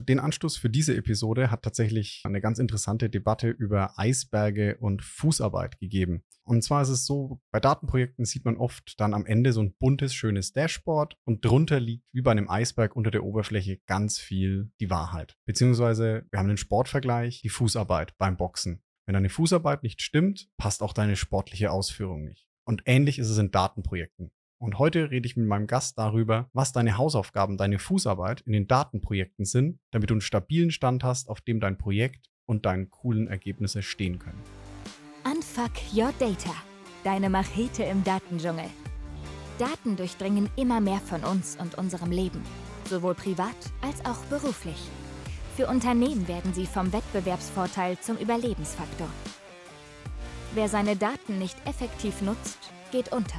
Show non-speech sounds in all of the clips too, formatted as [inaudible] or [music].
Den Anstoß für diese Episode hat tatsächlich eine ganz interessante Debatte über Eisberge und Fußarbeit gegeben. Und zwar ist es so, bei Datenprojekten sieht man oft dann am Ende so ein buntes, schönes Dashboard und drunter liegt wie bei einem Eisberg unter der Oberfläche ganz viel die Wahrheit. Beziehungsweise wir haben den Sportvergleich, die Fußarbeit beim Boxen. Wenn deine Fußarbeit nicht stimmt, passt auch deine sportliche Ausführung nicht. Und ähnlich ist es in Datenprojekten. Und heute rede ich mit meinem Gast darüber, was deine Hausaufgaben, deine Fußarbeit in den Datenprojekten sind, damit du einen stabilen Stand hast, auf dem dein Projekt und deine coolen Ergebnisse stehen können. Unfuck Your Data. Deine Machete im Datendschungel. Daten durchdringen immer mehr von uns und unserem Leben, sowohl privat als auch beruflich. Für Unternehmen werden sie vom Wettbewerbsvorteil zum Überlebensfaktor. Wer seine Daten nicht effektiv nutzt, geht unter.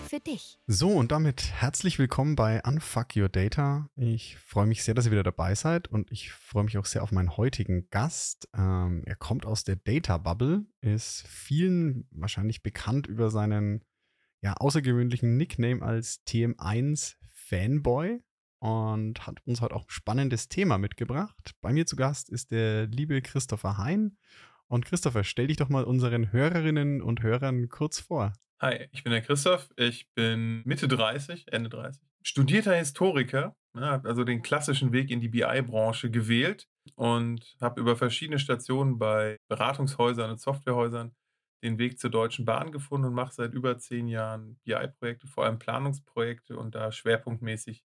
für dich. So, und damit herzlich willkommen bei Unfuck Your Data. Ich freue mich sehr, dass ihr wieder dabei seid und ich freue mich auch sehr auf meinen heutigen Gast. Ähm, er kommt aus der Data Bubble, ist vielen wahrscheinlich bekannt über seinen ja, außergewöhnlichen Nickname als TM1 Fanboy und hat uns heute auch ein spannendes Thema mitgebracht. Bei mir zu Gast ist der liebe Christopher Hein. Und Christopher, stell dich doch mal unseren Hörerinnen und Hörern kurz vor. Hi, ich bin der Christoph. Ich bin Mitte 30, Ende 30. Studierter Historiker, ja, also den klassischen Weg in die BI-Branche gewählt und habe über verschiedene Stationen bei Beratungshäusern und Softwarehäusern den Weg zur Deutschen Bahn gefunden und mache seit über zehn Jahren BI-Projekte, vor allem Planungsprojekte und da schwerpunktmäßig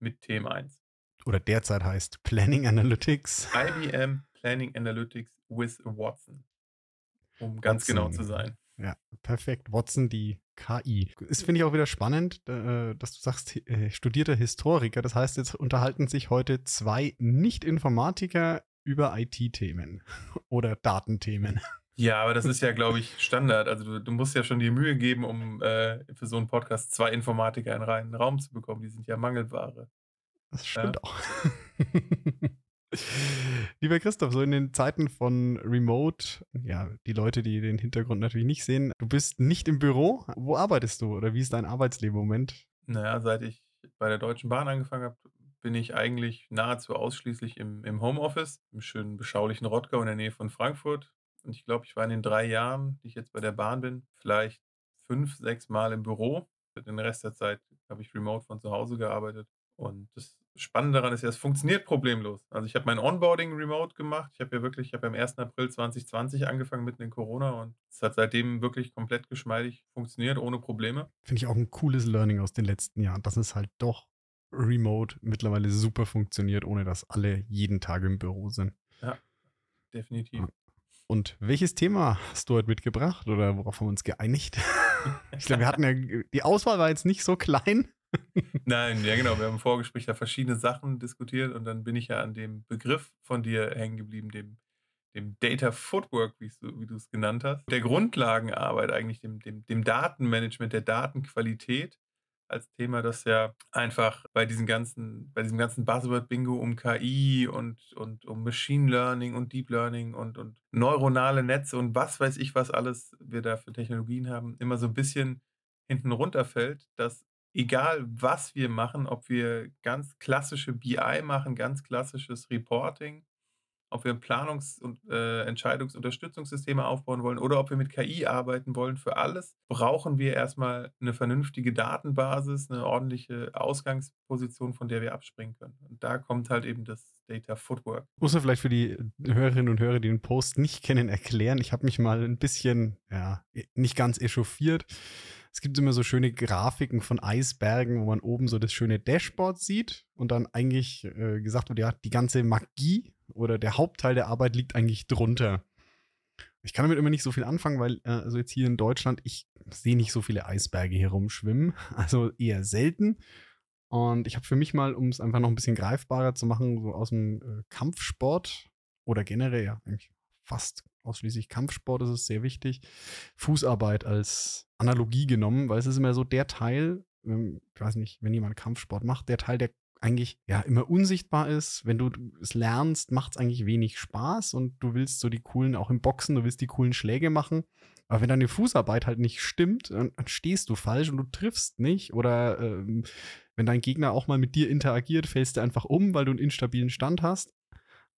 mit Themen 1. Oder derzeit heißt Planning Analytics. IBM Planning Analytics with Watson. Um ganz Watson. genau zu sein. Ja, perfekt. Watson, die KI. Ist, finde ich, auch wieder spannend, äh, dass du sagst, äh, studierter Historiker. Das heißt, jetzt unterhalten sich heute zwei Nicht-Informatiker über IT-Themen [laughs] oder Datenthemen. Ja, aber das ist ja, glaube ich, Standard. Also du, du, musst ja schon die Mühe geben, um äh, für so einen Podcast zwei Informatiker in einen Raum zu bekommen. Die sind ja Mangelware. Das stimmt ja. auch. [laughs] [laughs] Lieber Christoph, so in den Zeiten von Remote, ja, die Leute, die den Hintergrund natürlich nicht sehen, du bist nicht im Büro. Wo arbeitest du oder wie ist dein Arbeitsleben im Moment? Naja, seit ich bei der Deutschen Bahn angefangen habe, bin ich eigentlich nahezu ausschließlich im, im Homeoffice, im schönen beschaulichen Rottgau in der Nähe von Frankfurt. Und ich glaube, ich war in den drei Jahren, die ich jetzt bei der Bahn bin, vielleicht fünf, sechs Mal im Büro. Den Rest der Zeit habe ich remote von zu Hause gearbeitet. Und das Spannende daran ist ja, es funktioniert problemlos. Also ich habe mein Onboarding remote gemacht. Ich habe ja wirklich, ich habe am 1. April 2020 angefangen mitten in Corona und es hat seitdem wirklich komplett geschmeidig funktioniert, ohne Probleme. Finde ich auch ein cooles Learning aus den letzten Jahren, dass es halt doch remote mittlerweile super funktioniert, ohne dass alle jeden Tag im Büro sind. Ja, definitiv. Und welches Thema hast du heute mitgebracht oder worauf haben wir uns geeinigt? [laughs] ich glaube, wir hatten ja, die Auswahl war jetzt nicht so klein. Nein, ja genau, wir haben im Vorgespräch ja verschiedene Sachen diskutiert und dann bin ich ja an dem Begriff von dir hängen geblieben, dem, dem Data Footwork, wie du es genannt hast. Der Grundlagenarbeit eigentlich, dem, dem, dem Datenmanagement, der Datenqualität als Thema, das ja einfach bei diesen ganzen, bei diesem ganzen Buzzword-Bingo um KI und, und um Machine Learning und Deep Learning und, und neuronale Netze und was weiß ich, was alles wir da für Technologien haben, immer so ein bisschen hinten runterfällt, dass egal was wir machen, ob wir ganz klassische BI machen, ganz klassisches Reporting ob wir Planungs- und äh, Entscheidungsunterstützungssysteme aufbauen wollen oder ob wir mit KI arbeiten wollen, für alles brauchen wir erstmal eine vernünftige Datenbasis, eine ordentliche Ausgangsposition, von der wir abspringen können. Und da kommt halt eben das Data Footwork. Muss man vielleicht für die Hörerinnen und Hörer, die den Post nicht kennen, erklären. Ich habe mich mal ein bisschen, ja, nicht ganz echauffiert. Es gibt immer so schöne Grafiken von Eisbergen, wo man oben so das schöne Dashboard sieht und dann eigentlich äh, gesagt wird, ja, die ganze Magie oder der Hauptteil der Arbeit liegt eigentlich drunter. Ich kann damit immer nicht so viel anfangen, weil, äh, also jetzt hier in Deutschland, ich sehe nicht so viele Eisberge hier rumschwimmen, [laughs] also eher selten. Und ich habe für mich mal, um es einfach noch ein bisschen greifbarer zu machen, so aus dem äh, Kampfsport oder generell ja eigentlich fast ausschließlich Kampfsport ist es sehr wichtig, Fußarbeit als Analogie genommen, weil es ist immer so der Teil, ähm, ich weiß nicht, wenn jemand Kampfsport macht, der Teil, der eigentlich ja immer unsichtbar ist. Wenn du es lernst, macht es eigentlich wenig Spaß und du willst so die coolen, auch im Boxen, du willst die coolen Schläge machen. Aber wenn deine Fußarbeit halt nicht stimmt, dann, stehst du falsch und du triffst nicht. Oder ähm, wenn dein Gegner auch mal mit dir interagiert, fällst du einfach um, weil du einen instabilen Stand hast.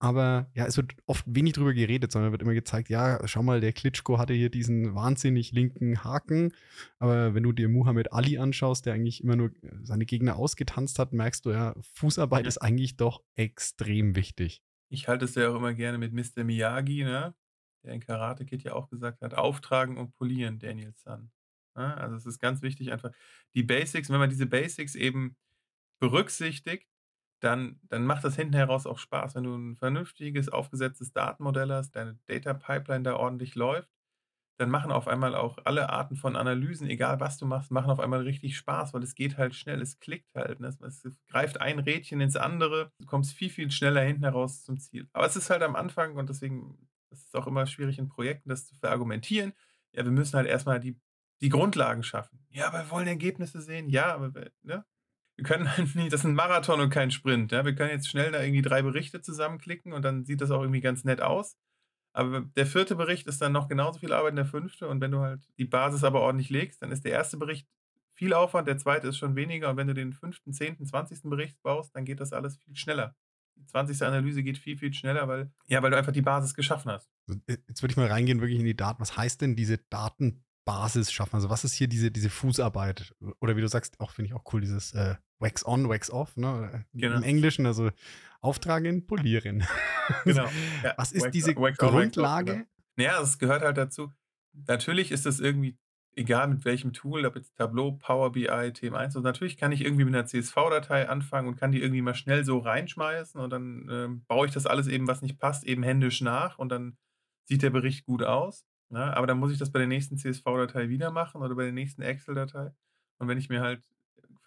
Aber ja, es wird oft wenig drüber geredet, sondern wird immer gezeigt, ja, schau mal, der Klitschko hatte hier diesen wahnsinnig linken Haken. Aber wenn du dir Muhammad Ali anschaust, der eigentlich immer nur seine Gegner ausgetanzt hat, merkst du ja, Fußarbeit ist eigentlich doch extrem wichtig. Ich halte es ja auch immer gerne mit Mr. Miyagi, ne? der in Karate Kid ja auch gesagt hat, auftragen und polieren, Daniel San. Ja, also es ist ganz wichtig, einfach die Basics, wenn man diese Basics eben berücksichtigt, dann, dann macht das hinten heraus auch Spaß. Wenn du ein vernünftiges, aufgesetztes Datenmodell hast, deine Data Pipeline da ordentlich läuft, dann machen auf einmal auch alle Arten von Analysen, egal was du machst, machen auf einmal richtig Spaß, weil es geht halt schnell, es klickt halt. Ne? Es, es greift ein Rädchen ins andere, du kommst viel, viel schneller hinten heraus zum Ziel. Aber es ist halt am Anfang und deswegen ist auch immer schwierig in Projekten, das zu verargumentieren. Ja, wir müssen halt erstmal die, die Grundlagen schaffen. Ja, aber wir wollen Ergebnisse sehen. Ja, aber ne? Wir können [laughs] halt nicht, das ist ein Marathon und kein Sprint. Ja? Wir können jetzt schnell da irgendwie drei Berichte zusammenklicken und dann sieht das auch irgendwie ganz nett aus. Aber der vierte Bericht ist dann noch genauso viel Arbeit wie der fünfte. Und wenn du halt die Basis aber ordentlich legst, dann ist der erste Bericht viel Aufwand, der zweite ist schon weniger. Und wenn du den fünften, zehnten, zwanzigsten Bericht baust, dann geht das alles viel schneller. Die 20. Analyse geht viel, viel schneller, weil, ja, weil du einfach die Basis geschaffen hast. Äh, jetzt würde ich mal reingehen, wirklich in die Daten. Was heißt denn diese Datenbasis schaffen? Also, was ist hier diese, diese Fußarbeit? Oder wie du sagst, auch finde ich auch cool, dieses äh, Wax on, Wax off, ne? Genau. Im Englischen, also auftragen, polieren. [laughs] Genau. Ja, was ist wax, diese wax Grundlage? On, genau. Naja, es gehört halt dazu. Natürlich ist das irgendwie egal mit welchem Tool, ob jetzt Tableau, Power BI, TM1, und natürlich kann ich irgendwie mit einer CSV-Datei anfangen und kann die irgendwie mal schnell so reinschmeißen und dann äh, baue ich das alles eben, was nicht passt, eben händisch nach und dann sieht der Bericht gut aus. Ne? Aber dann muss ich das bei der nächsten CSV-Datei wieder machen oder bei der nächsten Excel-Datei. Und wenn ich mir halt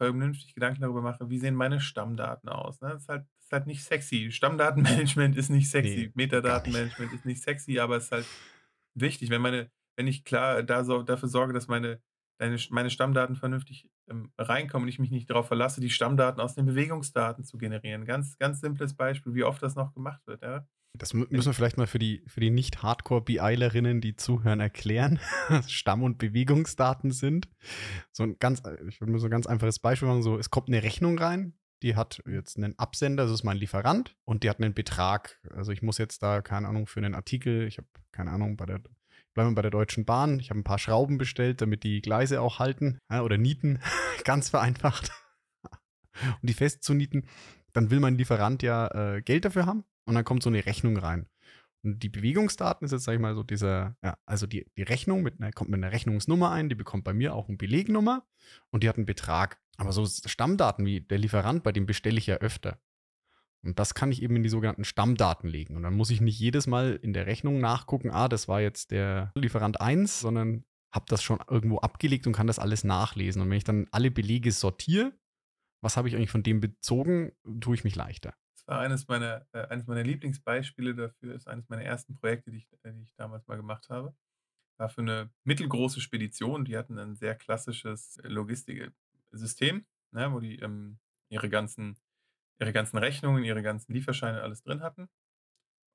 vernünftig Gedanken darüber mache, wie sehen meine Stammdaten aus? Ne? Das, ist halt, das ist halt nicht sexy. Stammdatenmanagement [laughs] ist nicht sexy. Nee, Metadatenmanagement ist nicht sexy, aber es ist halt wichtig. Wenn meine wenn ich klar da so, dafür sorge, dass meine, deine, meine Stammdaten vernünftig ähm, reinkommen und ich mich nicht darauf verlasse, die Stammdaten aus den Bewegungsdaten zu generieren. Ganz, ganz simples Beispiel, wie oft das noch gemacht wird. Ja? Das müssen wir vielleicht mal für die, für die Nicht-Hardcore-BIlerinnen, die zuhören, erklären, [laughs] was Stamm- und Bewegungsdaten sind. So ein ganz, ich würde mir so ein ganz einfaches Beispiel machen: so, es kommt eine Rechnung rein, die hat jetzt einen Absender, das ist mein Lieferant, und die hat einen Betrag. Also ich muss jetzt da, keine Ahnung, für einen Artikel, ich habe keine Ahnung, bei der bleiben wir bei der Deutschen Bahn. Ich habe ein paar Schrauben bestellt, damit die Gleise auch halten ja, oder nieten, [laughs] ganz vereinfacht. [laughs] um die festzunieten, dann will mein Lieferant ja äh, Geld dafür haben und dann kommt so eine Rechnung rein. Und die Bewegungsdaten ist jetzt, sag ich mal, so dieser, ja, also die, die Rechnung mit einer, kommt mit einer Rechnungsnummer ein, die bekommt bei mir auch eine Belegnummer und die hat einen Betrag. Aber so Stammdaten wie der Lieferant, bei dem bestelle ich ja öfter. Und das kann ich eben in die sogenannten Stammdaten legen. Und dann muss ich nicht jedes Mal in der Rechnung nachgucken, ah, das war jetzt der Lieferant 1, sondern habe das schon irgendwo abgelegt und kann das alles nachlesen. Und wenn ich dann alle Belege sortiere, was habe ich eigentlich von dem bezogen, tue ich mich leichter. War eines meiner, äh, eines meiner Lieblingsbeispiele dafür, ist eines meiner ersten Projekte, die ich, äh, die ich damals mal gemacht habe. War für eine mittelgroße Spedition, die hatten ein sehr klassisches Logistiksystem, ne, wo die ähm, ihre ganzen ihre ganzen Rechnungen, ihre ganzen Lieferscheine alles drin hatten.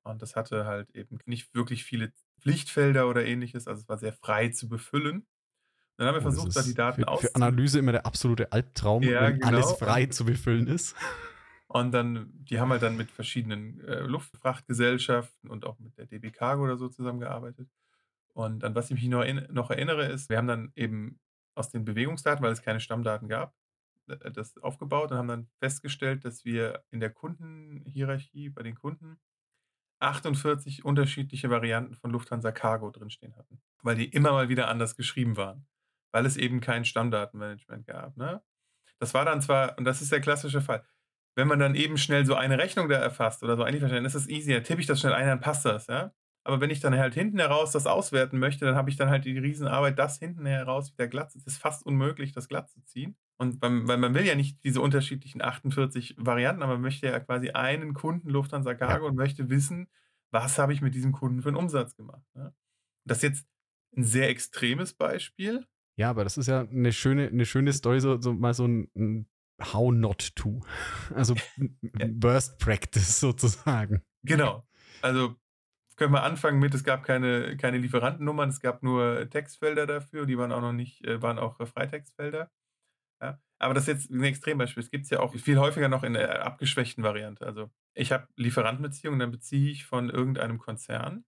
Und das hatte halt eben nicht wirklich viele Pflichtfelder oder ähnliches, also es war sehr frei zu befüllen. Dann haben wir oh, versucht, da die Daten für, für Analyse immer der absolute Albtraum, ja, wenn genau. alles frei zu befüllen ist. Und dann, die haben halt dann mit verschiedenen äh, Luftfrachtgesellschaften und auch mit der DB Cargo oder so zusammengearbeitet. Und an was ich mich noch, noch erinnere, ist, wir haben dann eben aus den Bewegungsdaten, weil es keine Stammdaten gab, äh, das aufgebaut und haben dann festgestellt, dass wir in der Kundenhierarchie bei den Kunden 48 unterschiedliche Varianten von Lufthansa Cargo drinstehen hatten, weil die immer mal wieder anders geschrieben waren, weil es eben kein Stammdatenmanagement gab. Ne? Das war dann zwar, und das ist der klassische Fall, wenn man dann eben schnell so eine Rechnung da erfasst oder so ein Lieferschein, ist das easy, dann tippe ich das schnell ein, dann passt das, ja. Aber wenn ich dann halt hinten heraus das auswerten möchte, dann habe ich dann halt die Riesenarbeit, das hinten heraus wieder glatt. Es ist fast unmöglich, das glatt zu ziehen. Und beim, weil man will ja nicht diese unterschiedlichen 48 Varianten, aber man möchte ja quasi einen Kunden Lufthansa Cargo ja. und möchte wissen, was habe ich mit diesem Kunden für einen Umsatz gemacht. Ne? Das ist jetzt ein sehr extremes Beispiel, Ja, aber das ist ja eine schöne, eine schöne Story, so, so mal so ein, ein How not to. Also Ja. Burst Practice sozusagen. Genau. Also können wir anfangen mit, es gab keine, keine Lieferantennummern, es gab nur Textfelder dafür, die waren auch noch nicht, äh, waren auch Freitextfelder. Ja. Aber das ist jetzt ein Extrembeispiel. Es gibt es ja auch viel häufiger noch in der abgeschwächten Variante. Also ich habe Lieferantenbeziehungen, dann beziehe ich von irgendeinem Konzern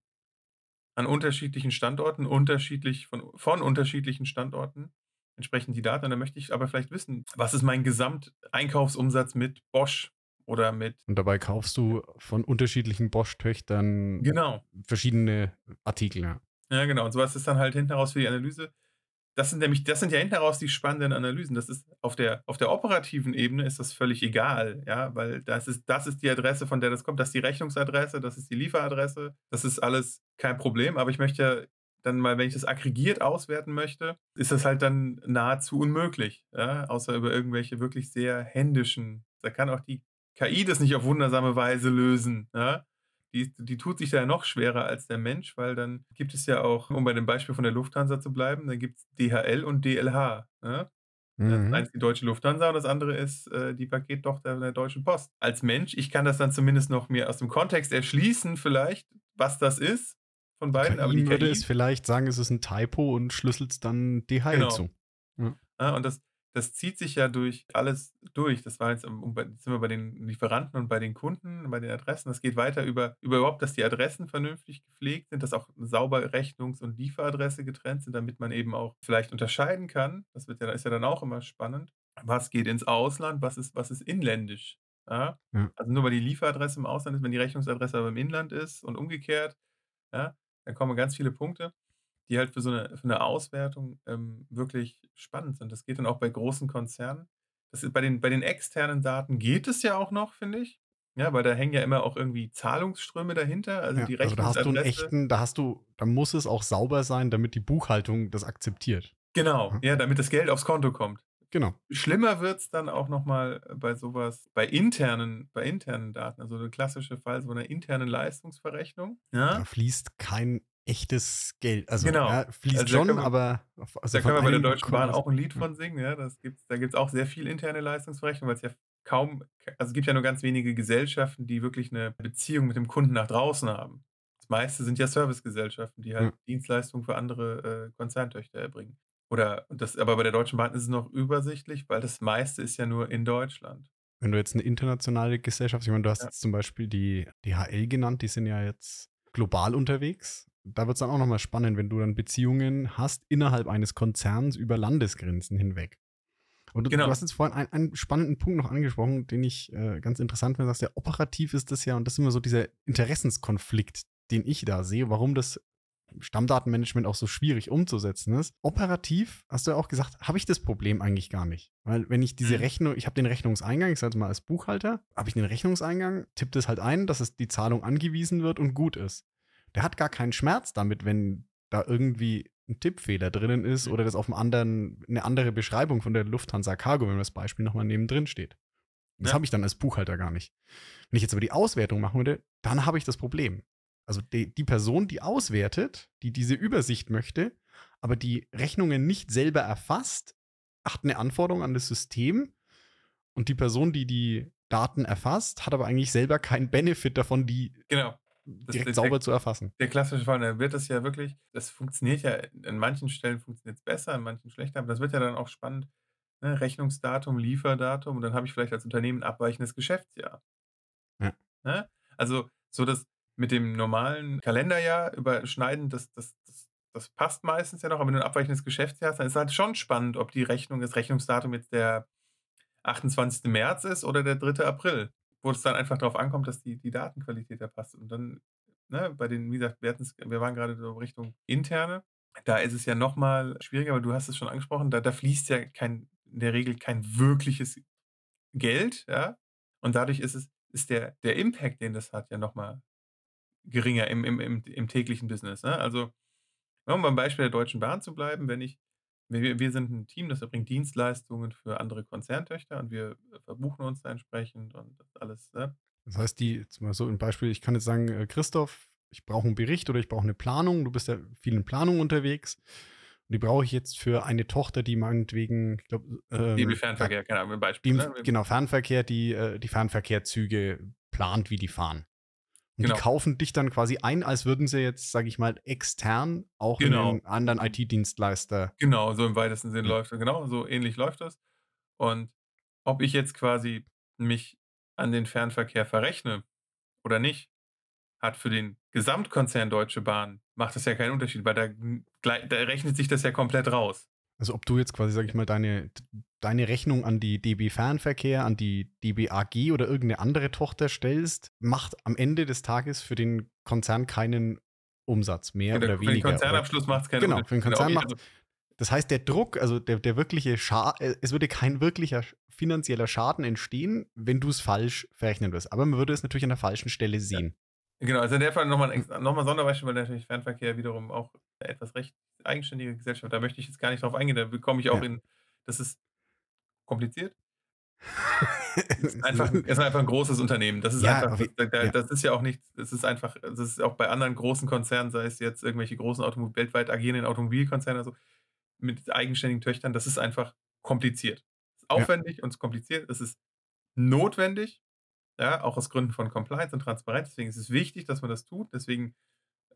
an unterschiedlichen Standorten, unterschiedlich von, von unterschiedlichen Standorten entsprechend die Daten. Und dann möchte ich aber vielleicht wissen, was ist mein Gesamteinkaufsumsatz mit Bosch oder mit Und dabei kaufst du von unterschiedlichen Bosch-Töchtern Genau. verschiedene Artikel. Ja. Ja, genau. Und sowas ist dann halt hinten raus für die Analyse. Das sind nämlich, das sind ja hinten raus die spannenden Analysen. Das ist auf der, auf der operativen Ebene ist das völlig egal, ja, weil das ist, das ist die Adresse, von der das kommt, das ist die Rechnungsadresse, das ist die Lieferadresse, das ist alles kein Problem. Aber ich möchte ja dann mal, wenn ich das aggregiert auswerten möchte, ist das halt dann nahezu unmöglich, ja, außer über irgendwelche wirklich sehr händischen. Da kann auch die KI das nicht auf wundersame Weise lösen, ja die, die tut sich da ja noch schwerer als der Mensch, weil dann gibt es ja auch, um bei dem Beispiel von der Lufthansa zu bleiben, dann gibt es DHL und DLH. Ne? Das Mhm. eine ist die Deutsche Lufthansa und das andere ist äh, die Pakettochter der Deutschen Post. Als Mensch, ich kann das dann zumindest noch mir aus dem Kontext erschließen, vielleicht, was das ist von beiden. KI aber die würde KI, es vielleicht sagen, es ist ein Typo und schlüsselt es dann DHL Genau. zu. Ja, und das, das zieht sich ja durch alles durch. Das war jetzt, bei- jetzt sind wir bei den Lieferanten und bei den Kunden, bei den Adressen. Das geht weiter über, über überhaupt, dass die Adressen vernünftig gepflegt sind, dass auch sauber Rechnungs- und Lieferadresse getrennt sind, damit man eben auch vielleicht unterscheiden kann. Das wird ja, ist ja dann auch immer spannend. Was geht ins Ausland, was ist, was ist inländisch? Ja? Ja. Also nur weil die Lieferadresse im Ausland ist, wenn die Rechnungsadresse aber im Inland ist und umgekehrt, ja, dann kommen ganz viele Punkte die halt für so eine, für eine Auswertung ähm, wirklich spannend sind. Das geht dann auch bei großen Konzernen. Das ist bei, den, bei den externen Daten geht es ja auch noch, finde ich. Ja, weil da hängen ja immer auch irgendwie Zahlungsströme dahinter. Also Ja, die also da hast du einen echten, da hast du, da muss es auch sauber sein, damit die Buchhaltung das akzeptiert. genau, Mhm. ja, damit das Geld aufs Konto kommt. Genau. Schlimmer wird es dann auch nochmal bei sowas, bei internen, bei internen Daten, also der klassische Fall so einer internen Leistungsverrechnung. Ja, Da fließt kein echtes Geld. Also Genau. ja, fließt Also schon, wir- aber also da können wir bei der Deutschen Bahn auch ein Lied Ja. von singen. Ja, das gibt's, da gibt es auch sehr viel interne Leistungsverrechnung, weil es ja kaum, also es gibt ja nur ganz wenige Gesellschaften, die wirklich eine Beziehung mit dem Kunden nach draußen haben. Das meiste sind ja Servicegesellschaften, die halt Ja. Dienstleistungen für andere äh, Konzerntöchter erbringen. Oder das, aber bei der Deutschen Bahn ist es noch übersichtlich, weil das meiste ist ja nur in Deutschland. Wenn du jetzt eine internationale Gesellschaft, ich meine, du hast Ja. jetzt zum Beispiel die DHL genannt, die sind ja jetzt global unterwegs. Da wird es dann auch nochmal spannend, wenn du dann Beziehungen hast innerhalb eines Konzerns über Landesgrenzen hinweg. Und du, Genau. du hast jetzt vorhin einen, einen spannenden Punkt noch angesprochen, den ich äh, ganz interessant finde. Du sagst ja, operativ ist das ja, und das ist immer so dieser Interessenskonflikt, den ich da sehe, warum das Stammdatenmanagement auch so schwierig umzusetzen ist. Operativ, hast du ja auch gesagt, habe ich das Problem eigentlich gar nicht. Weil wenn ich diese Mhm. Rechnung, ich habe den Rechnungseingang, ich sage mal als Buchhalter, habe ich den Rechnungseingang, tippt es halt ein, dass es die Zahlung angewiesen wird und gut ist. Der hat gar keinen Schmerz damit, wenn da irgendwie ein Tippfehler drinnen ist Mhm. oder das auf einem anderen, eine andere Beschreibung von der Lufthansa Cargo, wenn das Beispiel nochmal neben drin steht. Das Ja. habe ich dann als Buchhalter gar nicht. Wenn ich jetzt aber die Auswertung machen würde, dann habe ich das Problem. Also die, die Person, die auswertet, die diese Übersicht möchte, aber die Rechnungen nicht selber erfasst, hat eine Anforderung an das System und die Person, die die Daten erfasst, hat aber eigentlich selber keinen Benefit davon, die Genau. Direkt der- sauber zu erfassen. Der klassische Fall, da wird das ja wirklich, das funktioniert ja, an manchen Stellen funktioniert es besser, an manchen schlechter, aber das wird ja dann auch spannend. Ne? Rechnungsdatum, Lieferdatum und dann habe ich vielleicht als Unternehmen ein abweichendes Geschäftsjahr. Ja. Ne? Also so das mit dem normalen Kalenderjahr überschneiden, das, das, das, das passt meistens ja noch, aber wenn du ein abweichendes Geschäftsjahr hast, dann ist es halt schon spannend, ob die Rechnung, das Rechnungsdatum jetzt der 28. März ist oder der 3. April, wo es dann einfach darauf ankommt, dass die, die Datenqualität da passt. Und dann ne, bei den, wie gesagt, wir, wir waren gerade so Richtung interne. Da ist es ja nochmal schwieriger, aber du hast es schon angesprochen, da, da fließt ja kein, in der Regel kein wirkliches Geld, ja. Und dadurch ist es, ist der, der Impact, den das hat, ja nochmal geringer im, im, im, im täglichen Business. Ne? Also, um beim Beispiel der Deutschen Bahn zu bleiben, wenn ich, wir, wir sind ein Team, das erbringt Dienstleistungen für andere Konzerntöchter und wir verbuchen uns da entsprechend und das alles. Ne? Das heißt, die, jetzt mal so ein Beispiel, ich kann jetzt sagen, äh, Christoph, ich brauche einen Bericht oder ich brauche eine Planung, du bist ja viel in Planung unterwegs Und die brauche ich jetzt für eine Tochter, die meinetwegen, ich glaube, ähm, DB Fernverkehr, keine Ahnung, ein Beispiel. die, ne? genau, Fernverkehr, die äh, die Fernverkehrzüge plant, wie die fahren. Und Genau. die kaufen dich dann quasi ein, als würden sie jetzt, sage ich mal, extern auch Genau. einen anderen IT-Dienstleister. Genau, so im weitesten Sinn Ja. läuft das. Genau, so ähnlich läuft das. Und ob ich jetzt quasi mich an den Fernverkehr verrechne oder nicht, hat für den Gesamtkonzern Deutsche Bahn, macht das ja keinen Unterschied, weil da, da rechnet sich das ja komplett raus. Also ob du jetzt quasi, sage ich mal, deine, deine Rechnung an die DB Fernverkehr, an die DB AG oder irgendeine andere Tochter stellst, macht am Ende des Tages für den Konzern keinen Umsatz mehr Für, oder den- für den weniger. Konzernabschluss macht es keinen Genau, für den Konzern Genau, macht's- Das heißt, der Druck, also der, der wirkliche Schaden, es würde kein wirklicher finanzieller Schaden entstehen, wenn du es falsch verrechnen wirst. Aber man würde es natürlich an der falschen Stelle sehen. Genau, also in der Fall nochmal ein, nochmal Sonderbeispiel, weil natürlich Fernverkehr wiederum auch etwas recht eigenständige Gesellschaft. Da möchte ich jetzt gar nicht drauf eingehen, da komme ich auch Ja. in, das ist kompliziert. Es ist [laughs] einfach, ist einfach ein großes Unternehmen. Das ist Ja, einfach, das, da- ja. das ist ja auch nicht, das ist einfach, das ist auch bei anderen großen Konzernen, sei es jetzt irgendwelche großen Automobil, weltweit agierenden Automobilkonzerne, also mit eigenständigen Töchtern, das ist einfach kompliziert. Ist Ja. aufwendig und es ist kompliziert. Es ist notwendig, ja, auch aus Gründen von Compliance und Transparenz. Deswegen ist es wichtig, dass man das tut. Deswegen,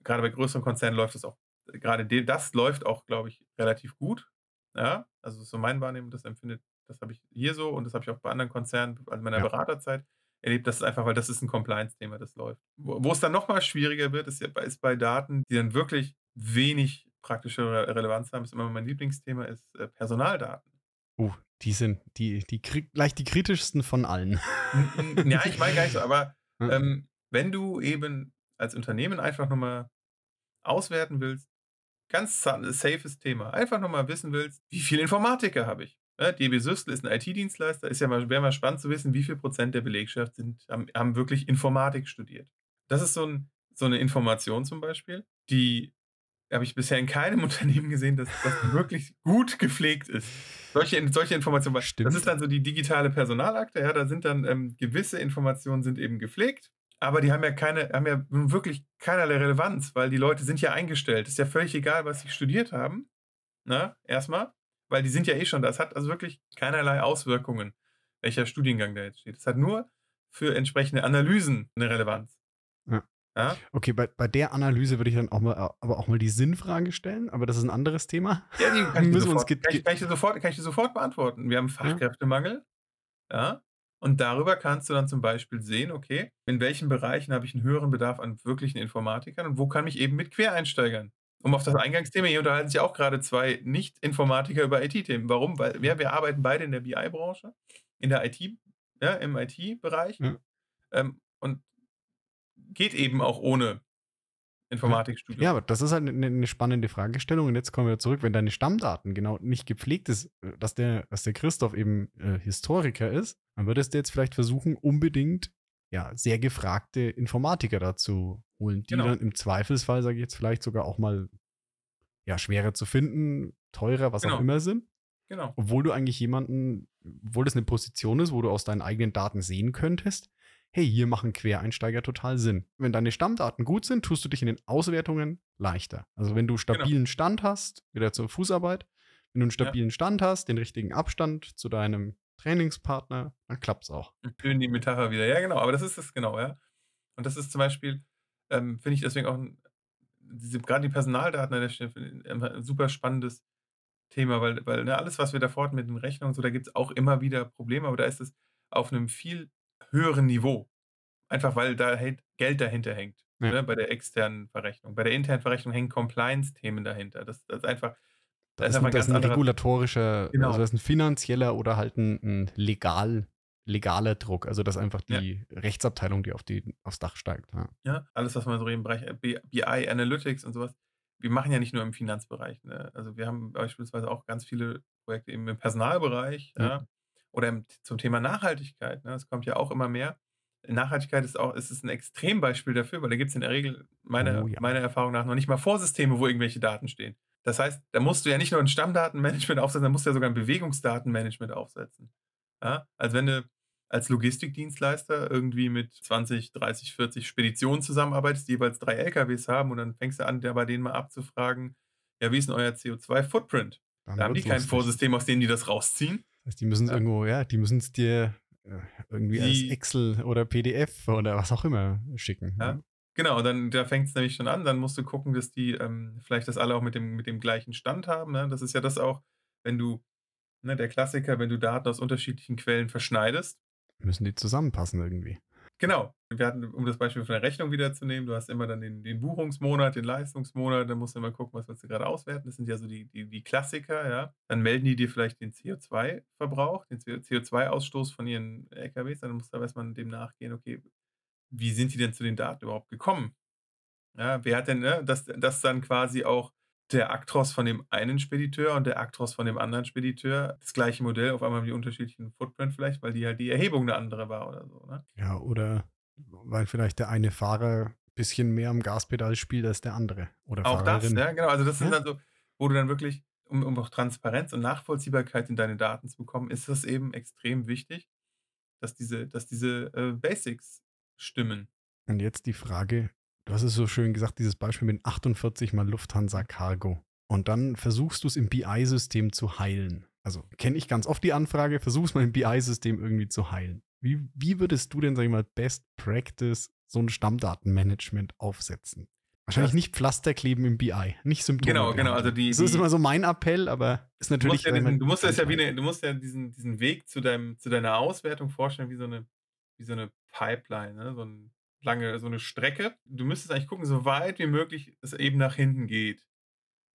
gerade bei größeren Konzernen läuft es auch, gerade de- das läuft auch, glaube ich, relativ gut. Ja, also das so mein Wahrnehmen, das empfindet, das habe ich hier so und das habe ich auch bei anderen Konzernen, also meiner Ja. Beraterzeit erlebt. Das ist einfach, weil das ist ein Compliance-Thema, das läuft. Wo, wo es dann nochmal schwieriger wird, ist ja bei, ist bei Daten, die dann wirklich wenig praktische Re Relevanz haben, ist immer mein Lieblingsthema, ist äh, Personaldaten. Uh, die sind die, die gleich die kritischsten von allen. Ja, ich meine gar nicht so, aber [laughs] ähm, wenn du eben als Unternehmen einfach nochmal auswerten willst, ganz sa- safes Thema, einfach nochmal wissen willst, wie viele Informatiker habe ich? Ja, DB Süstel ist ein IT-Dienstleister, ist ja mal, wäre mal spannend zu wissen, wie viel Prozent der Belegschaft sind, haben, haben wirklich Informatik studiert. Das ist so, ein, so eine Information zum Beispiel, die habe ich bisher in keinem [laughs] Unternehmen gesehen, dass das wirklich gut gepflegt ist. Solche, solche Informationen, Stimmt. das ist dann so die digitale Personalakte, ja, da sind dann ähm, gewisse Informationen sind eben gepflegt, aber die haben ja keine, haben ja wirklich keinerlei Relevanz, weil die Leute sind ja eingestellt. Ist ja völlig egal, was sie studiert haben. Na, erstmal, weil die sind ja eh schon da. Es hat also wirklich keinerlei Auswirkungen, welcher Studiengang da jetzt steht. Es hat nur für entsprechende Analysen eine Relevanz. Ja. Ja? Okay, bei, bei der Analyse würde ich dann auch mal, aber auch mal die Sinnfrage stellen, aber das ist ein anderes Thema. Ja, die kann [laughs] ich, Müssen uns sofort, ge- kann, ich, kann, ich dir sofort, kann ich dir sofort beantworten. Wir haben Fachkräftemangel. Ja. Und darüber kannst du dann zum Beispiel sehen, okay, in welchen Bereichen habe ich einen höheren Bedarf an wirklichen Informatikern und wo kann ich eben mit Quereinsteigern. Um auf das Eingangsthema, hier unterhalten sich auch gerade zwei Nicht-Informatiker über IT-Themen. Warum? Weil wir, wir arbeiten beide in der BI-Branche, in der IT, ja, im IT-Bereich. Ja. Ähm, und geht eben auch ohne Informatikstudium. Ja, aber das ist halt eine, eine spannende Fragestellung. Und jetzt kommen wir zurück, wenn deine Stammdaten genau nicht gepflegt ist, äh, dass der, dass der Christoph eben äh, Historiker ist, dann würdest du jetzt vielleicht versuchen, unbedingt ja, sehr gefragte Informatiker dazu holen, die Genau. dann im Zweifelsfall, sage ich jetzt, vielleicht sogar auch mal ja, schwerer zu finden, teurer, was Genau. auch immer sind. Genau. Obwohl du eigentlich jemanden, obwohl das eine Position ist, wo du aus deinen eigenen Daten sehen könntest, hey, hier machen Quereinsteiger total Sinn. Wenn deine Stammdaten gut sind, tust du dich in den Auswertungen leichter. Also wenn du stabilen Stand hast, wieder zur Fußarbeit, wenn du einen stabilen Stand hast, den richtigen Abstand zu deinem Trainingspartner, dann klappt's auch. Schön die Metapher wieder. Ja, genau, aber das ist es genau, ja. Und das ist zum Beispiel, ähm, finde ich deswegen auch ein, diese, gerade die Personaldaten an der Stelle ein super spannendes Thema, weil, weil ne, alles, was wir davor hatten mit den Rechnungen, so, da gibt es auch immer wieder Probleme, aber da ist es auf einem viel höheren Niveau. Einfach weil da Geld dahinter hängt. Ja. Ne, bei der externen Verrechnung. Bei der internen Verrechnung hängen Compliance-Themen dahinter. Das, das ist einfach. Da ist, einfach ein, das ist ein regulatorischer, Genau. also das ist ein finanzieller oder halt ein, ein legal, legaler Druck. Also dass einfach die Rechtsabteilung, die auf die, aufs Dach steigt. Ja. Ja, alles, was man so im Bereich BI, Analytics und sowas. Wir machen ja nicht nur im Finanzbereich. Ne? Also wir haben beispielsweise auch ganz viele Projekte eben im Personalbereich Ja. ja. oder im, zum Thema Nachhaltigkeit. Ne? Das kommt ja auch immer mehr. Nachhaltigkeit ist auch, es ist ein Extrembeispiel dafür, weil da gibt es in der Regel meiner, Oh ja. meiner Erfahrung nach noch nicht mal Vorsysteme, wo irgendwelche Daten stehen. Das heißt, da musst du ja nicht nur ein Stammdatenmanagement aufsetzen, da musst du ja sogar ein Bewegungsdatenmanagement aufsetzen. Ja? Als wenn du als Logistikdienstleister irgendwie mit 20, 30, 40 Speditionen zusammenarbeitest, die jeweils drei LKWs haben und dann fängst du an, bei denen mal abzufragen, ja, wie ist denn euer CO2-Footprint? Dann Da haben die kein lustig. Vorsystem, aus dem die das rausziehen. Das heißt, die müssen es Ja. irgendwo, ja, die müssen es dir äh, irgendwie als Die- Excel oder PDF oder was auch immer schicken. Ja. Genau, dann da fängt es nämlich schon an. Dann musst du gucken, dass die ähm, vielleicht das alle auch mit dem, mit dem gleichen Stand haben. Ne? Das ist ja das auch, wenn du, ne, der Klassiker, wenn du Daten aus unterschiedlichen Quellen verschneidest. Müssen die zusammenpassen irgendwie. Genau. Wir hatten, um das Beispiel von der Rechnung wiederzunehmen, du hast immer dann den, den Buchungsmonat, den Leistungsmonat, dann musst du immer gucken, was willst du gerade auswerten. Das sind ja so die, die, die Klassiker, ja. Dann melden die dir vielleicht den CO2-Verbrauch, den CO2-Ausstoß von ihren LKWs, dann musst du aber erstmal dem nachgehen, okay, wie sind die denn zu den Daten überhaupt gekommen? Ja, wer hat denn, ne, dass, dass dann quasi auch der Actros von dem einen Spediteur und der Actros von dem anderen Spediteur das gleiche Modell, auf einmal haben die unterschiedlichen Footprint vielleicht, weil die halt die Erhebung eine andere war oder so, ne? Ja, oder weil vielleicht der eine Fahrer ein bisschen mehr am Gaspedal spielt als der andere. Oder Auch das, Fahrerin. ja, genau. Also das Ja. ist dann so, wo du dann wirklich, um, um auch Transparenz und Nachvollziehbarkeit in deine Daten zu bekommen, ist das eben extrem wichtig, dass diese, dass diese äh, Basics stimmen. Und jetzt die Frage, du hast es so schön gesagt, dieses Beispiel mit 48 mal Lufthansa Cargo. Und dann versuchst du es im BI-System zu heilen. Also kenne ich ganz oft die Anfrage, versuch's mal im BI-System irgendwie zu heilen. Wie, wie würdest du denn, sag ich mal, Best Practice so ein Stammdatenmanagement aufsetzen? Wahrscheinlich nicht Pflasterkleben im BI, nicht Symptome. Genau, genau, also die- Das ist immer so mein Appell, aber ist Du natürlich. musst ja, sag ich mal, diesen, du musst das ja wie ganz eine, du musst ja diesen, diesen Weg zu, deinem, zu deiner Auswertung vorstellen, wie so eine, wie so eine Pipeline, ne? so, ein lange, so eine Strecke. Du müsstest eigentlich gucken, so weit wie möglich es eben nach hinten geht.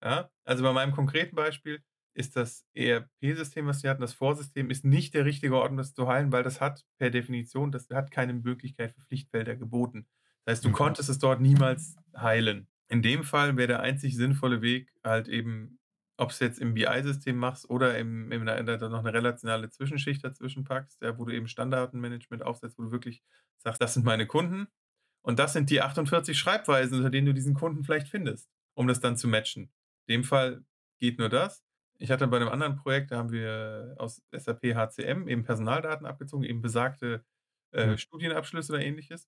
Ja? Also bei meinem konkreten Beispiel ist das ERP-System, was wir hatten, das Vorsystem, ist nicht der richtige Ort, um das zu heilen, weil das hat per Definition, das hat keine Möglichkeit für Pflichtfelder geboten. Das heißt, du Mhm. konntest es dort niemals heilen. In dem Fall wäre der einzig sinnvolle Weg halt eben, ob es jetzt im BI-System machst oder im, im, da da noch eine relationale Zwischenschicht dazwischen packst, ja, wo du eben Standardenmanagement aufsetzt, wo du wirklich sagst, das sind meine Kunden und das sind die 48 Schreibweisen, unter denen du diesen Kunden vielleicht findest, um das dann zu matchen. In dem Fall geht nur das. Ich hatte bei einem anderen Projekt, da haben wir aus SAP HCM eben Personaldaten abgezogen, eben besagte äh, Ja. Studienabschlüsse oder ähnliches.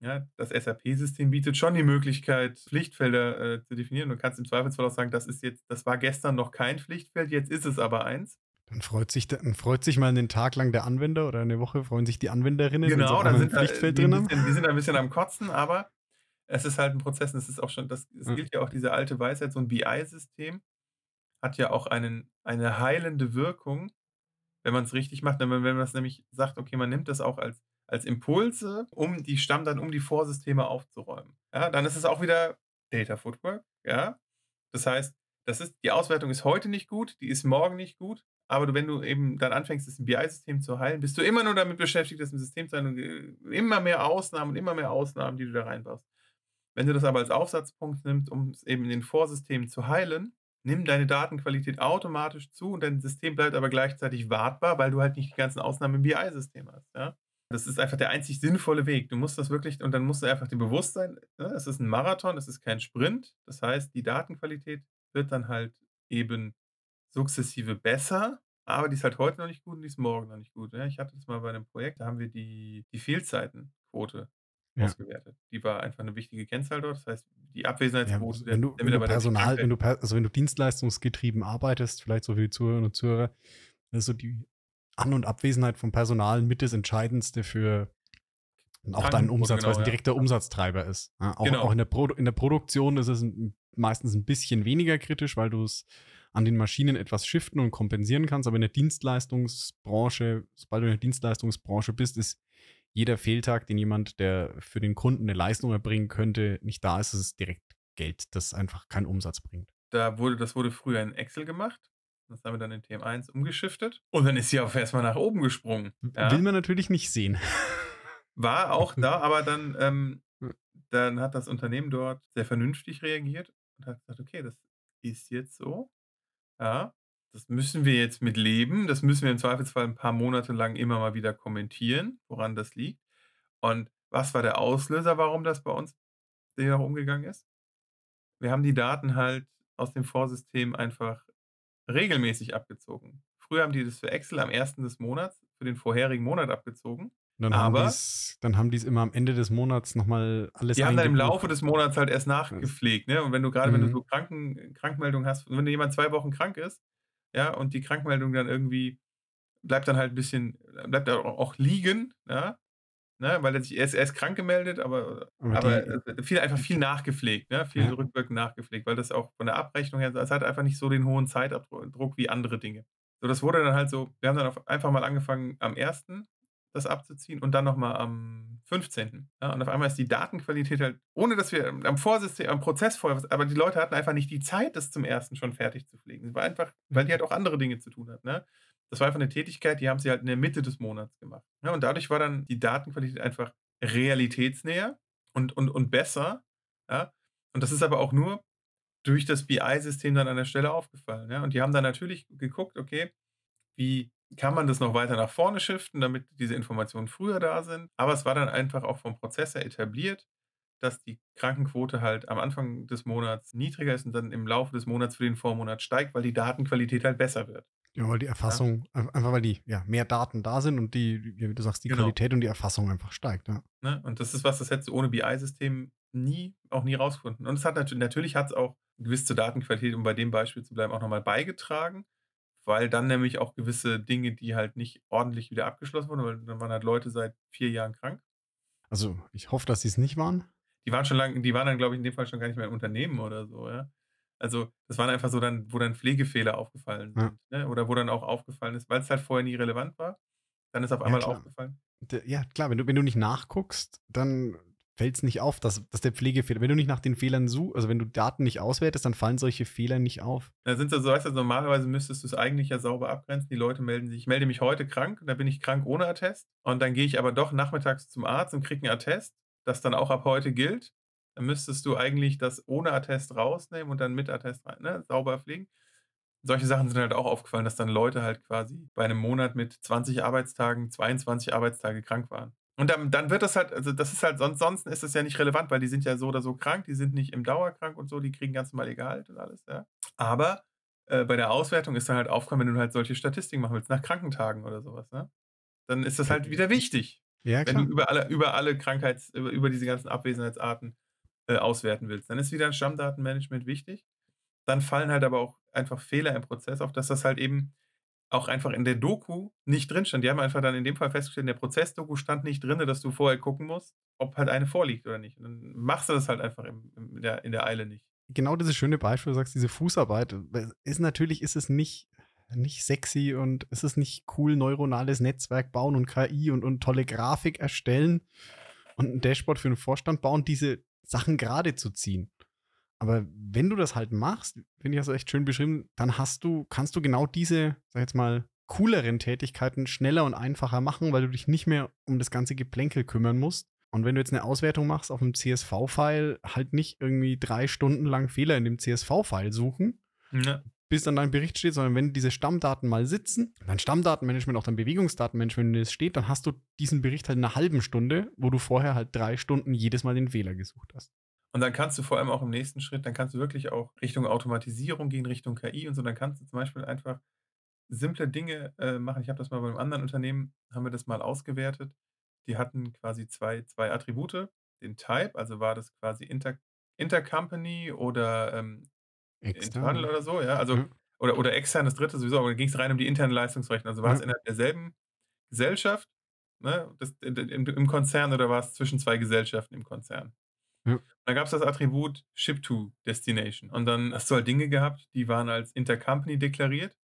Ja, das SAP-System bietet schon die Möglichkeit, Pflichtfelder äh, zu definieren. Du kannst im Zweifelsfall auch sagen, das ist jetzt, das war gestern noch kein Pflichtfeld, jetzt ist es aber eins. Dann freut sich, dann freut sich mal einen Tag lang der Anwender oder eine Woche freuen sich die Anwenderinnen, Genau, dann sind da, Pflichtfeld die, drin bisschen, die sind da ein bisschen am Kotzen, aber es ist halt ein Prozess und es ist auch schon, das, es Ja. gilt ja auch diese alte Weisheit, so ein BI-System hat ja auch einen, eine heilende Wirkung, wenn man es richtig macht. Wenn man, wenn man das nämlich sagt, okay, man nimmt das auch als, als Impulse, um die Stammdaten, um die Vorsysteme aufzuräumen. Ja, dann ist es auch wieder Data Footwork, ja. Das heißt, das ist, die Auswertung ist heute nicht gut, die ist morgen nicht gut, aber du, wenn du eben dann anfängst, das BI-System zu heilen, bist du immer nur damit beschäftigt, das im System zu heilen und äh, immer mehr Ausnahmen und immer mehr Ausnahmen, die du da reinbaust. Wenn du das aber als Aufsatzpunkt nimmst, um es eben in den Vorsystemen zu heilen, nimm deine Datenqualität automatisch zu und dein System bleibt aber gleichzeitig wartbar, weil du halt nicht die ganzen Ausnahmen im BI-System hast. Ja? Das ist einfach der einzig sinnvolle Weg. Du musst das wirklich, und dann musst du einfach dir bewusst sein, ne? es ist ein Marathon, es ist kein Sprint. Das heißt, die Datenqualität wird dann halt eben sukzessive besser, aber die ist halt heute noch nicht gut und die ist morgen noch nicht gut. Ja? Ich hatte das mal bei einem Projekt, da haben wir die, die Fehlzeitenquote Ja. ausgewertet. Die war einfach eine wichtige Kennzahl dort. Das heißt, die Ja, Abwesenheitsquote wenn du, der wenn du Personal, wenn du, also wenn du dienstleistungsgetrieben arbeitest, vielleicht so für die Zuhörerinnen und Zuhörer, das ist so die An- und Abwesenheit vom Personal mit das Entscheidendste für auch deinen Umsatz, weil es ein genau, ja. direkter Umsatztreiber ist. Ja, auch, Genau. auch in, der in der Produktion ist es ein, meistens ein bisschen weniger kritisch, weil du es an den Maschinen etwas shiften und kompensieren kannst, aber in der Dienstleistungsbranche, sobald du in der Dienstleistungsbranche bist, ist jeder Fehltag, den jemand, der für den Kunden eine Leistung erbringen könnte, nicht da ist, ist es direkt Geld, das einfach keinen Umsatz bringt. da wurde, das wurde früher in Excel gemacht. Das haben wir dann in TM1 umgeschiftet. Und dann ist sie auf erstmal nach oben gesprungen. Ja. Will man natürlich nicht sehen. [laughs] War auch da, [laughs] aber dann, ähm, dann hat das Unternehmen dort sehr vernünftig reagiert und hat gesagt, okay, das ist jetzt so. Ja, das müssen wir jetzt mit leben. Das müssen wir im Zweifelsfall ein paar Monate lang immer mal wieder kommentieren, woran das liegt. Und was war der Auslöser, warum das bei uns noch umgegangen ist? Wir haben die Daten halt aus dem Vorsystem einfach regelmäßig abgezogen. Früher haben die das für Excel am ersten des Monats für den vorherigen Monat abgezogen. Dann Aber- haben die's, dann haben die es immer am Ende des Monats nochmal alles Die haben dann im. Laufe des Monats halt erst nachgepflegt, ne? Und wenn du gerade, wenn du Mhm. so Kranken, Krankmeldungen hast, wenn jemand zwei Wochen krank ist, ja, und die Krankmeldung dann irgendwie bleibt dann halt ein bisschen, bleibt auch liegen, ja, ne? Weil er sich, er ist, er ist krank gemeldet, aber, Aber aber die- viel, einfach viel nachgepflegt, ne? Viel Ja. rückwirkend nachgepflegt, weil das auch von der Abrechnung her, es hat einfach nicht so den hohen Zeitabdruck wie andere Dinge. So, das wurde dann halt so, wir haben dann auf, einfach mal angefangen am 1. das abzuziehen und dann nochmal am 15. Ja, und auf einmal ist die Datenqualität halt, ohne dass wir am Vorsystem, am Prozess vorher, aber die Leute hatten einfach nicht die Zeit, das zum ersten schon fertig zu pflegen. Es war einfach, weil die halt auch andere Dinge zu tun hat. Ne? Das war einfach eine Tätigkeit, die haben sie halt in der Mitte des Monats gemacht. Ja, und dadurch war dann die Datenqualität einfach realitätsnäher und, und, und besser. Ja? Und das ist aber auch nur durch das BI-System dann an der Stelle aufgefallen. Ja? Und die haben dann natürlich geguckt, okay, wie kann man das noch weiter nach vorne shiften, damit diese Informationen früher da sind. Aber es war dann einfach auch vom Prozess her etabliert, dass die Krankenquote halt am Anfang des Monats niedriger ist und dann im Laufe des Monats für den Vormonat steigt, weil die Datenqualität halt besser wird. Ja, weil die Erfassung, ein- einfach weil die ja, mehr Daten da sind und die, wie du sagst, die Genau. Qualität und die Erfassung einfach steigt. Ja. Ne? Und das ist was, das hättest du ohne BI-System nie, auch nie rausgefunden. Und es hat natürlich, natürlich hat es auch gewiss zur Datenqualität, um bei dem Beispiel zu bleiben, auch nochmal beigetragen, weil dann nämlich auch gewisse Dinge, die halt nicht ordentlich wieder abgeschlossen wurden, weil dann waren halt Leute seit vier Jahren krank. Also ich hoffe, dass sie es nicht waren. Die waren schon lange, die waren dann, glaube ich, in dem Fall schon gar nicht mehr im Unternehmen oder so, ja. Also, das waren einfach so dann, wo dann Pflegefehler aufgefallen Ja. sind, ne? Oder wo dann auch aufgefallen ist, weil es halt vorher nie relevant war, dann ist auf Ja, einmal klar. aufgefallen. Ja, klar, wenn du, wenn du nicht nachguckst, dann fällt es nicht auf, dass, dass der Pflegefehler, wenn du nicht nach den Fehlern suchst, also wenn du Daten nicht auswertest, dann fallen solche Fehler nicht auf. Da sind so, weißt du, normalerweise müsstest du es eigentlich ja sauber abgrenzen. Die Leute melden sich, ich melde mich heute krank, dann bin ich krank ohne Attest. Und dann gehe ich aber doch nachmittags zum Arzt und kriege einen Attest, das dann auch ab heute gilt. Müsstest du eigentlich das ohne Attest rausnehmen und dann mit Attest rein, ne? sauber pflegen. Solche Sachen sind halt auch aufgefallen, dass dann Leute halt quasi bei einem Monat mit 20 Arbeitstagen, 22 Arbeitstage krank waren. Und dann, dann wird das halt, also das ist halt, sonst, sonst ist das ja nicht relevant, weil die sind ja so oder so krank, die sind nicht im Dauerkrank und so, die kriegen ganz normal ihr Gehalt und alles, ja. Aber äh, bei der Auswertung ist dann halt aufgekommen, wenn du halt solche Statistiken machen willst, nach Krankentagen oder sowas, ne? Dann ist das halt wieder wichtig, Ja, wenn klar. du über alle, über alle Krankheits-, über, über diese ganzen Abwesenheitsarten äh, auswerten willst. Dann ist wieder ein Stammdatenmanagement wichtig. Dann fallen halt aber auch einfach Fehler im Prozess auf, dass das halt eben auch einfach in der Doku nicht drin stand. Die haben einfach dann in dem Fall festgestellt, in der Prozessdoku stand nicht drin, dass du vorher gucken musst, ob halt eine vorliegt oder nicht. Und dann machst du das halt einfach in, der, in der Eile nicht. genau dieses schöne Beispiel, du sagst, diese Fußarbeit, ist natürlich, ist es nicht, nicht sexy und ist es nicht cool, neuronales Netzwerk bauen und KI und, und tolle Grafik erstellen und ein Dashboard für den Vorstand bauen, diese Sachen gerade zu ziehen. Aber wenn du das halt machst, finde ich also echt schön beschrieben, dann hast du, kannst du genau diese, sag ich jetzt mal, cooleren Tätigkeiten schneller und einfacher machen, weil du dich nicht mehr um das ganze Geplänkel kümmern musst. Und wenn du jetzt eine Auswertung machst auf einem CSV-File, halt nicht irgendwie drei Stunden lang Fehler in dem CSV-File suchen, Ja. Bis dann dein Bericht steht, sondern wenn diese Stammdaten mal sitzen, dein Stammdatenmanagement, auch dein Bewegungsdatenmanagement, wenn es steht, dann hast du diesen Bericht halt in einer halben Stunde, wo du vorher halt drei Stunden jedes Mal den Fehler gesucht hast. Und dann kannst du vor allem auch im nächsten Schritt, dann kannst du wirklich auch Richtung Automatisierung gehen, Richtung KI und so. Dann kannst du zum Beispiel einfach simple Dinge äh, machen. Ich habe das mal bei einem anderen Unternehmen, haben wir das mal ausgewertet. Die hatten quasi zwei, zwei Attribute. Den Type, also war das quasi Inter, Intercompany oder ähm, Internal oder so, ja. Also, Ja. oder, oder extern das dritte sowieso, aber da ging es rein um die interne Leistungsrechnung. Also war es Ja. innerhalb derselben Gesellschaft, ne, das, im, im Konzern oder war es zwischen zwei Gesellschaften im Konzern? Ja. Da gab es das Attribut Ship to Destination. Und dann hast du halt Dinge gehabt, die waren als Intercompany deklariert.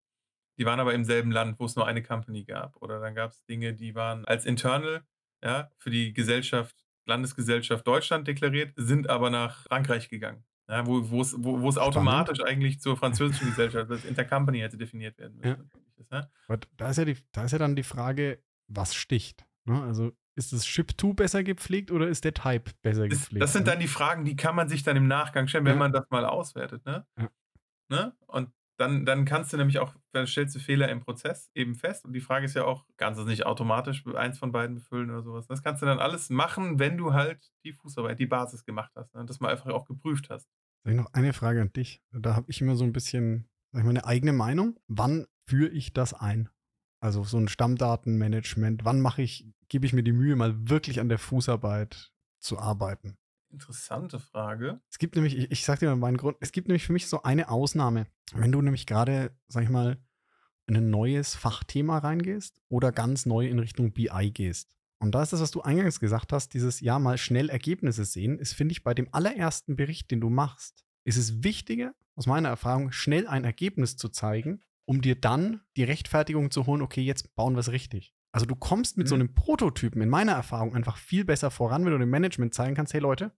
Die waren aber im selben Land, wo es nur eine Company gab. Oder dann gab es Dinge, die waren als Internal, ja, für die Gesellschaft, Landesgesellschaft Deutschland deklariert, sind aber nach Frankreich gegangen. Ja, wo, wo, es, wo, wo es automatisch eigentlich zur französischen Gesellschaft, das Intercompany hätte definiert werden müssen. Ja. ja. Aber da ist ja, die, da ist ja dann die Frage, was sticht. Ne? Also ist das Ship-To besser gepflegt oder ist der Type besser Das, gepflegt? das sind ne? dann die Fragen, die kann man sich dann im Nachgang stellen, wenn Ja. man das mal auswertet. Ne? Ja. Ne? Und dann, dann kannst du nämlich auch, dann stellst du Fehler im Prozess eben fest. Und die Frage ist ja auch, kannst du es nicht automatisch eins von beiden befüllen oder sowas. Das kannst du dann alles machen, wenn du halt die Fußarbeit, die Basis gemacht hast. Ne? Und das mal einfach auch geprüft hast. Sag ich noch eine Frage an dich. Da habe ich immer so ein bisschen, sag ich mal, eine eigene Meinung. Wann führe ich das ein? Also so ein Stammdatenmanagement. Wann mache ich, gebe ich mir die Mühe, mal wirklich an der Fußarbeit zu arbeiten? Interessante Frage. Es gibt nämlich, ich, ich sag dir mal meinen Grund, es gibt nämlich für mich so eine Ausnahme. Wenn du nämlich gerade, sag ich mal, in ein neues Fachthema reingehst oder ganz neu in Richtung BI gehst. Und da ist das, was du eingangs gesagt hast, dieses ja mal schnell Ergebnisse sehen, ist, finde ich, bei dem allerersten Bericht, den du machst, ist es wichtiger, aus meiner Erfahrung, schnell ein Ergebnis zu zeigen, um dir dann die Rechtfertigung zu holen, okay, jetzt bauen wir es richtig. Also du kommst mit mhm. so einem Prototypen in meiner Erfahrung einfach viel besser voran, wenn du dem Management zeigen kannst, hey Leute,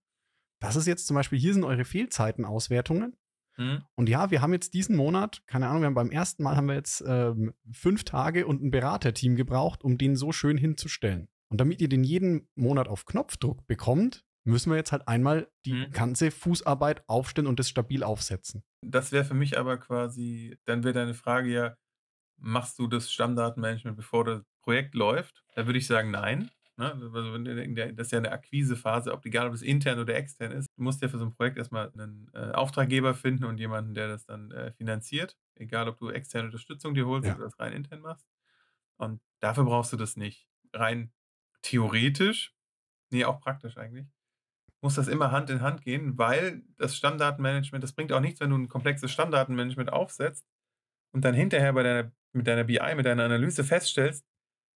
das ist jetzt zum Beispiel, hier sind eure Fehlzeitenauswertungen. Mhm. Und ja, wir haben jetzt diesen Monat, keine Ahnung, wir haben beim ersten Mal haben wir jetzt ähm, fünf Tage und ein Beraterteam gebraucht, um den so schön hinzustellen. Und damit ihr den jeden Monat auf Knopfdruck bekommt, müssen wir jetzt halt einmal die mhm. ganze Fußarbeit aufstellen und das stabil aufsetzen. Das wäre für mich aber quasi, dann wäre deine Frage ja, machst du das Stammdatenmanagement, bevor das Projekt läuft? Da würde ich sagen, nein. Ne? Also der, das ist ja eine Akquisephase, ob egal ob es intern oder extern ist. Du musst ja für so ein Projekt erstmal einen äh, Auftraggeber finden und jemanden, der das dann äh, finanziert. Egal, ob du externe Unterstützung dir holst ja. oder das rein intern machst. Und dafür brauchst du das nicht. Rein theoretisch, nee, auch praktisch eigentlich, muss das immer Hand in Hand gehen, weil das Stammdatenmanagement, das bringt auch nichts, wenn du ein komplexes Stammdatenmanagement aufsetzt und dann hinterher bei deiner, mit deiner BI, mit deiner Analyse feststellst,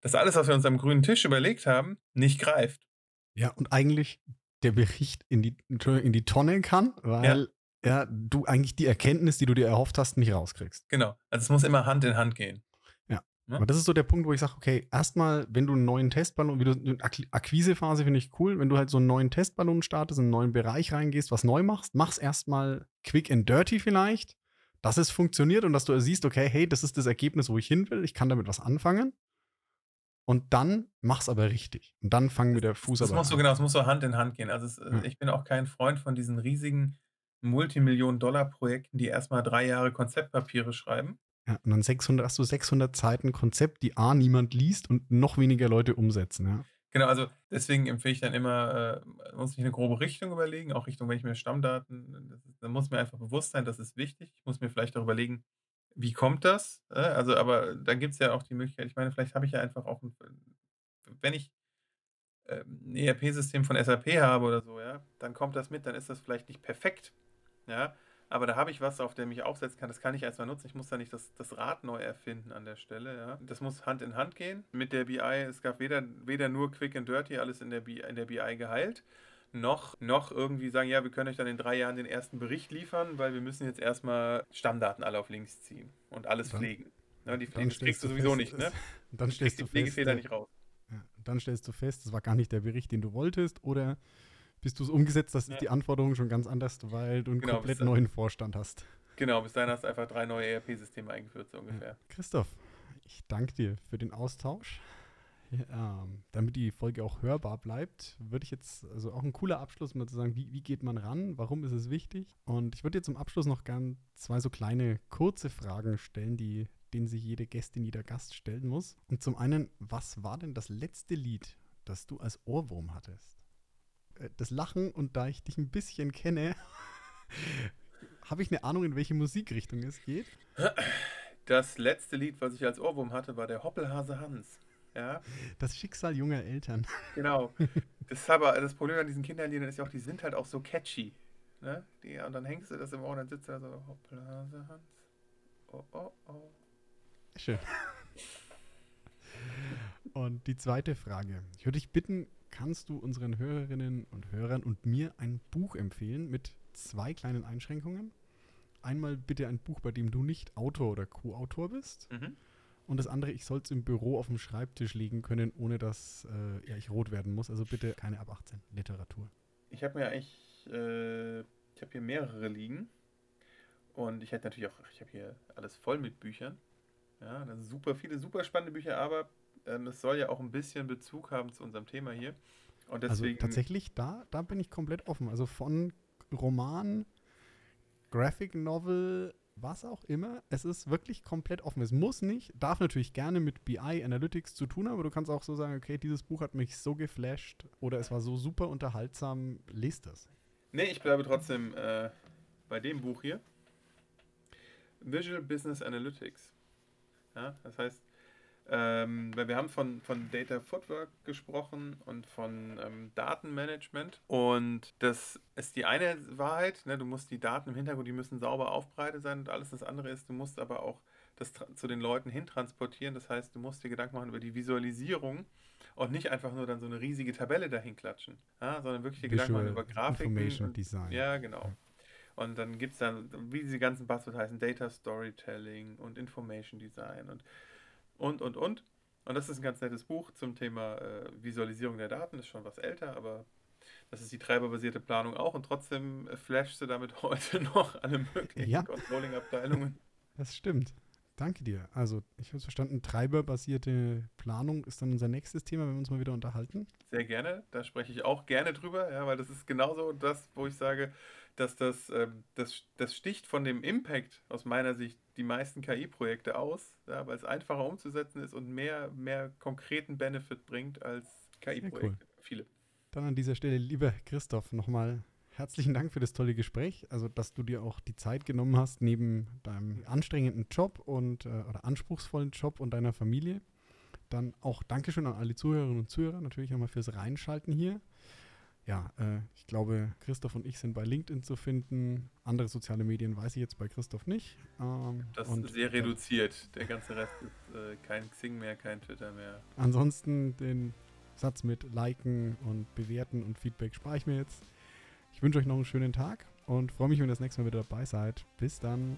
dass alles, was wir uns am grünen Tisch überlegt haben, nicht greift. Ja, und eigentlich der Bericht in die, in die Tonne kann, weil ja. ja. du eigentlich die Erkenntnis, die du dir erhofft hast, nicht rauskriegst. Genau. Also es muss immer Hand in Hand gehen. Ja. ja? Aber das ist so der Punkt, wo ich sage, okay, erstmal, wenn du einen neuen Testballon, wie du Akquisephase finde ich cool, wenn du halt so einen neuen Testballon startest, in einen neuen Bereich reingehst, was neu machst, mach's erstmal quick and dirty vielleicht, dass es funktioniert und dass du siehst, okay, hey, das ist das Ergebnis, wo ich hin will, ich kann damit was anfangen. Und dann mach's aber richtig. Und dann fangen wir der an. Das muss so genau, es muss so Hand in Hand gehen. Also es, äh, ja. ich bin auch kein Freund von diesen riesigen Multimillionen-Dollar-Projekten, die erstmal drei Jahre Konzeptpapiere schreiben. Ja, und dann 600, hast du 600 Seiten Konzept, die A, niemand liest und noch weniger Leute umsetzen, ja. Genau, also deswegen empfehle ich dann immer, äh, muss ich eine grobe Richtung überlegen, auch Richtung, wenn ich mir Stammdaten, dann muss mir einfach bewusst sein, das ist wichtig. Ich muss mir vielleicht auch überlegen, wie kommt das? Äh, also, aber da gibt es ja auch die Möglichkeit, ich meine, vielleicht habe ich ja einfach auch, 'n wenn ich, ähm, 'n ERP-System von SAP habe oder so, ja, dann kommt das mit, dann ist das vielleicht nicht perfekt, ja, aber da habe ich was, auf dem ich aufsetzen kann. Das kann ich erstmal nutzen. Ich muss da nicht das das Rad neu erfinden an der Stelle, ja. Das muss Hand in Hand gehen mit der BI. Es gab weder weder nur Quick and Dirty, alles in der BI in der BI geheilt noch, noch irgendwie sagen, ja, wir können euch dann in drei Jahren den ersten Bericht liefern, weil wir müssen jetzt erstmal Stammdaten alle auf links ziehen und alles dann, pflegen. Ja, die Pflege kriegst du sowieso fest, nicht, ne? [laughs] Dann stellst du [laughs] die Pflegefehler nicht raus. Ja, dann stellst du fest, das war gar nicht der Bericht, den du wolltest, oder bist du es umgesetzt, dass ja. die Anforderungen schon ganz anders, weil du einen genau, komplett neuen Vorstand hast. Genau, bis dahin hast du einfach drei neue ERP-Systeme eingeführt, so ungefähr. Christoph, ich danke dir für den Austausch. Ja, [laughs] damit die Folge auch hörbar bleibt, würde ich jetzt, also auch ein cooler Abschluss, mal zu sagen, wie, wie geht man ran, warum ist es wichtig? Und ich würde jetzt zum Abschluss noch gern zwei so kleine, kurze Fragen stellen, die, denen sich jede Gästin, jeder Gast stellen muss. Und zum einen, was war denn das letzte Lied, das du als Ohrwurm hattest? Äh, das Lachen und da ich dich ein bisschen kenne, [laughs] habe ich eine Ahnung, in welche Musikrichtung es geht. Das letzte Lied, was ich als Ohrwurm hatte, war der Hoppelhase Hans. Ja. Das Schicksal junger Eltern. Genau. Das, ist aber, das Problem an diesen Kinderliedern ist ja auch, die sind halt auch so catchy. Ne? Die, und dann hängst du das im Ohr und dann sitzt er so, hoppla, Hans. Oh, oh, oh. Schön. Und die zweite Frage. Ich würde dich bitten, kannst du unseren Hörerinnen und Hörern und mir ein Buch empfehlen mit zwei kleinen Einschränkungen? Einmal bitte ein Buch, bei dem du nicht Autor oder Co-Autor bist. Mhm. Und das andere, ich soll es im Büro auf dem Schreibtisch liegen können, ohne dass äh, ja, ich rot werden muss. Also bitte keine ab 18 Literatur. Ich habe mir eigentlich, äh, ich habe hier mehrere liegen. Und ich hätte natürlich auch, ich habe hier alles voll mit Büchern. Ja, das sind super viele, super spannende Bücher, aber ähm, es soll ja auch ein bisschen Bezug haben zu unserem Thema hier. Und also deswegen, also tatsächlich, da, da bin ich komplett offen. Also von Roman, Graphic Novel, was auch immer. Es ist wirklich komplett offen. Es muss nicht, darf natürlich gerne mit BI Analytics zu tun haben, aber du kannst auch so sagen, okay, dieses Buch hat mich so geflasht oder es war so super unterhaltsam, lest das. Nee, ich bleibe trotzdem äh, bei dem Buch hier. Visual Business Analytics. Ja, das heißt, Ähm, weil wir haben von, von Data Footwork gesprochen und von ähm, Datenmanagement. Und das ist die eine Wahrheit. Ne? Du musst die Daten im Hintergrund, die müssen sauber aufbereitet sein und alles das andere ist, du musst aber auch das zu den Leuten hintransportieren. Das heißt, du musst dir Gedanken machen über die Visualisierung und nicht einfach nur dann so eine riesige Tabelle dahin klatschen, ja? sondern wirklich dir Gedanken machen über Grafiken. Information Design. Ja, genau. Und dann gibt es dann, wie diese ganzen Buzzwords heißen, Data Storytelling und Information Design und und, und, und. Und das ist ein ganz nettes Buch zum Thema äh, Visualisierung der Daten. Das ist schon was älter, aber das ist die treiberbasierte Planung auch. Und trotzdem äh, flashst du damit [laughs] heute noch alle möglichen ja. Controlling-Abteilungen. Das stimmt. Danke dir. Also, ich habe es verstanden, treiberbasierte Planung ist dann unser nächstes Thema, wenn wir uns mal wieder unterhalten. Sehr gerne. Da spreche ich auch gerne drüber, ja, weil das ist genauso das, wo ich sage, dass das, ähm, das, das sticht von dem Impact aus meiner Sicht die meisten KI-Projekte aus, ja, weil es einfacher umzusetzen ist und mehr, mehr konkreten Benefit bringt als KI-Projekte. Cool. Viele. Dann an dieser Stelle, lieber Christoph, nochmal herzlichen Dank für das tolle Gespräch. Also, dass du dir auch die Zeit genommen hast, neben deinem anstrengenden Job und äh, oder anspruchsvollen Job und deiner Familie. Dann auch Dankeschön an alle Zuhörerinnen und Zuhörer, natürlich einmal fürs Reinschalten hier. Ja, äh, ich glaube, Christoph und ich sind bei LinkedIn zu finden. Andere soziale Medien weiß ich jetzt bei Christoph nicht. Ähm, das ist sehr reduziert. Der ganze Rest ist äh, kein Xing mehr, kein Twitter mehr. Ansonsten den Satz mit Liken und Bewerten und Feedback spare ich mir jetzt. Ich wünsche euch noch einen schönen Tag und freue mich, wenn ihr das nächste Mal wieder dabei seid. Bis dann.